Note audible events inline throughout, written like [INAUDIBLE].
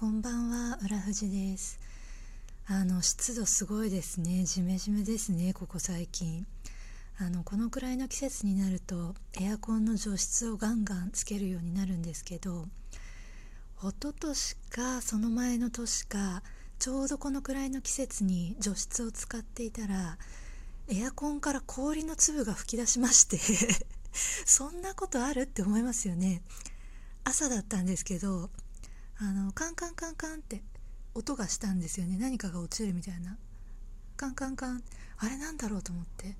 こんばんは浦富です。あの湿度すごいですね。ジメジメですねここ最近。あのこのくらいの季節になるとエアコンの除湿をガンガンつけるようになるんですけど一昨年かその前の年かちょうどこのくらいの季節に除湿を使っていたらエアコンから氷の粒が噴き出しまして [LAUGHS] そんなことある？って思いますよね。朝だったんですけどあのカンカンカンカンって音がしたんですよね。何かが落ちるみたいな。カンカンカン。あれなんだろうと思って。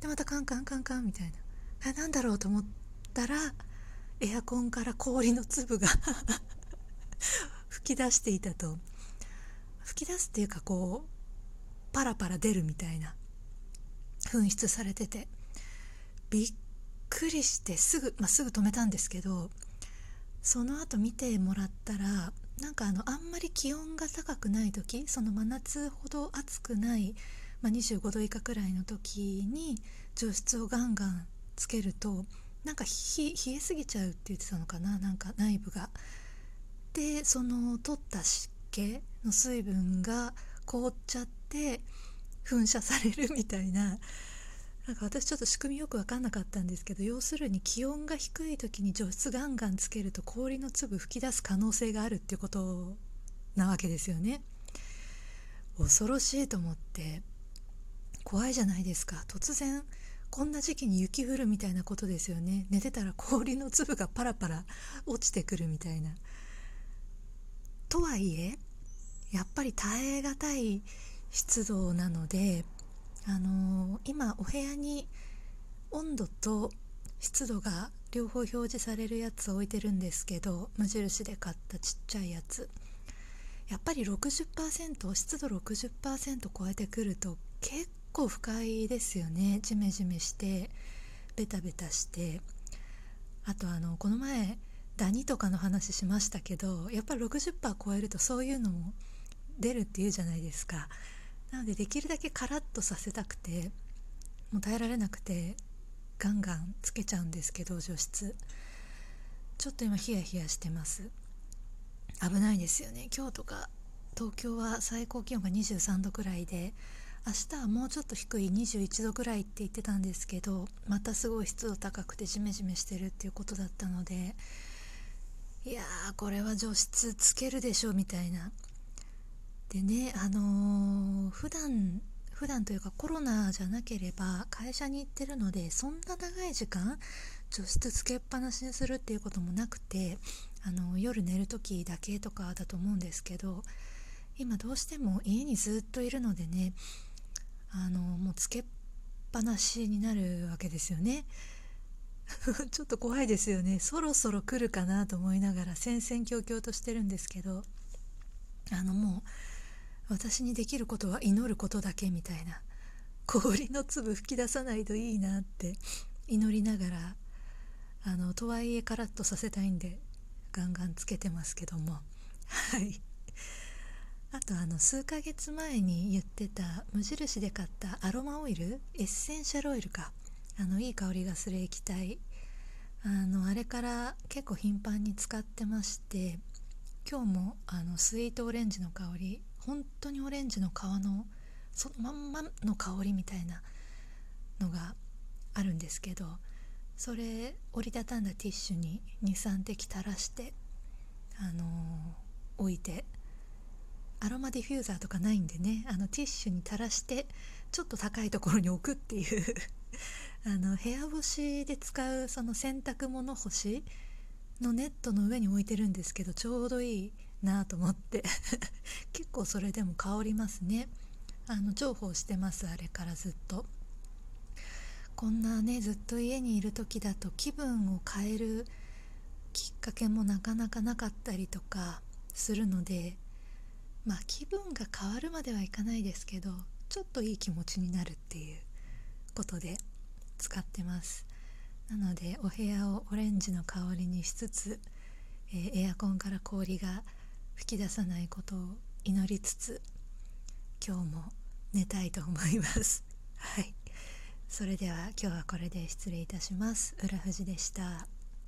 でまたカンカンカンカンみたいな。あれなんだろうと思ったらエアコンから氷の粒が [LAUGHS] 吹き出していたと。吹き出すっていうかこうパラパラ出るみたいな。噴出されてて。びっくりしてすぐ、まあ、すぐ止めたんですけどその後見てもらったらなんかあのあんまり気温が高くない時その真夏ほど暑くない、まあ、25度以下くらいの時に除湿をガンガンつけるとなんか冷えすぎちゃうって言ってたのかななんか内部が。でその取った湿気の水分が凍っちゃって噴射されるみたいななんか私ちょっと仕組みよく分かんなかったんですけど要するに気温が低い時に除湿ガンガンつけると氷の粒吹き出す可能性があるっていうことなわけですよね。恐ろしいと思って怖いじゃないですか突然こんな時期に雪降るみたいなことですよね寝てたら氷の粒がパラパラ落ちてくるみたいな。とはいえやっぱり耐え難い湿度なので、今お部屋に温度と湿度が両方表示されるやつを置いてるんですけど無印で買ったちっちゃいやつ。やっぱり60%湿度60%超えてくると結構不快ですよね。ジメジメしてベタベタして。あとあのこの前ダニとかの話しましたけどやっぱり60%超えるとそういうのも出るっていうじゃないですか。なのでできるだけカラッとさせたくて。もう耐えられなくてガンガンつけちゃうんですけど除湿。ちょっと今ヒヤヒヤしてます。危ないですよね。今日とか東京は最高気温が23度くらいで明日はもうちょっと低い21度くらいって言ってたんですけどまたすごい湿度高くてジメジメしてるっていうことだったのでいやーこれは除湿つけるでしょみたいな。でねあのー、普段普段というかコロナじゃなければ会社に行ってるのでそんな長い時間除湿つけっぱなしにするっていうこともなくてあの夜寝る時だけとかだと思うんですけど今どうしても家にずっといるのでねあのもうつけっぱなしになるわけですよね。[LAUGHS] ちょっと怖いですよねそろそろ来るかなと思いながら戦々恐々としてるんですけどあのもう私にできることは祈ることだけみたいな。氷の粒吹き出さないといいなって。祈りながらあのとはいえカラッとさせたいんでガンガンつけてますけども。はい。あとあの数ヶ月前に言ってた無印で買ったアロマオイル？エッセンシャルオイルか。あのいい香りがする液体。あのあれから結構頻繁に使ってまして今日もあのスイートオレンジの香り本当にオレンジの皮のそのまんまの香りみたいなのがあるんですけどそれ折りたたんだティッシュに23滴垂らして、あのー、置いてアロマディフューザーとかないんでねあのティッシュに垂らしてちょっと高いところに置くっていう [LAUGHS] あの部屋干しで使うその洗濯物干しのネットの上に置いてるんですけどちょうどいいなと思って。[LAUGHS] 結構それでも香りますね。あの重宝してますあれからずっと。こんなねずっと家にいる時だと気分を変えるきっかけもなかなかなかったりとかするのでまあ気分が変わるまではいかないですけどちょっといい気持ちになるっていうことで使ってます。なのでお部屋をオレンジの香りにしつつ、えー、エアコンから氷が吹き出さないことを祈りつつ今日も寝たいと思います。[LAUGHS] はい。それでは今日はこれで失礼いたします。浦富士でした。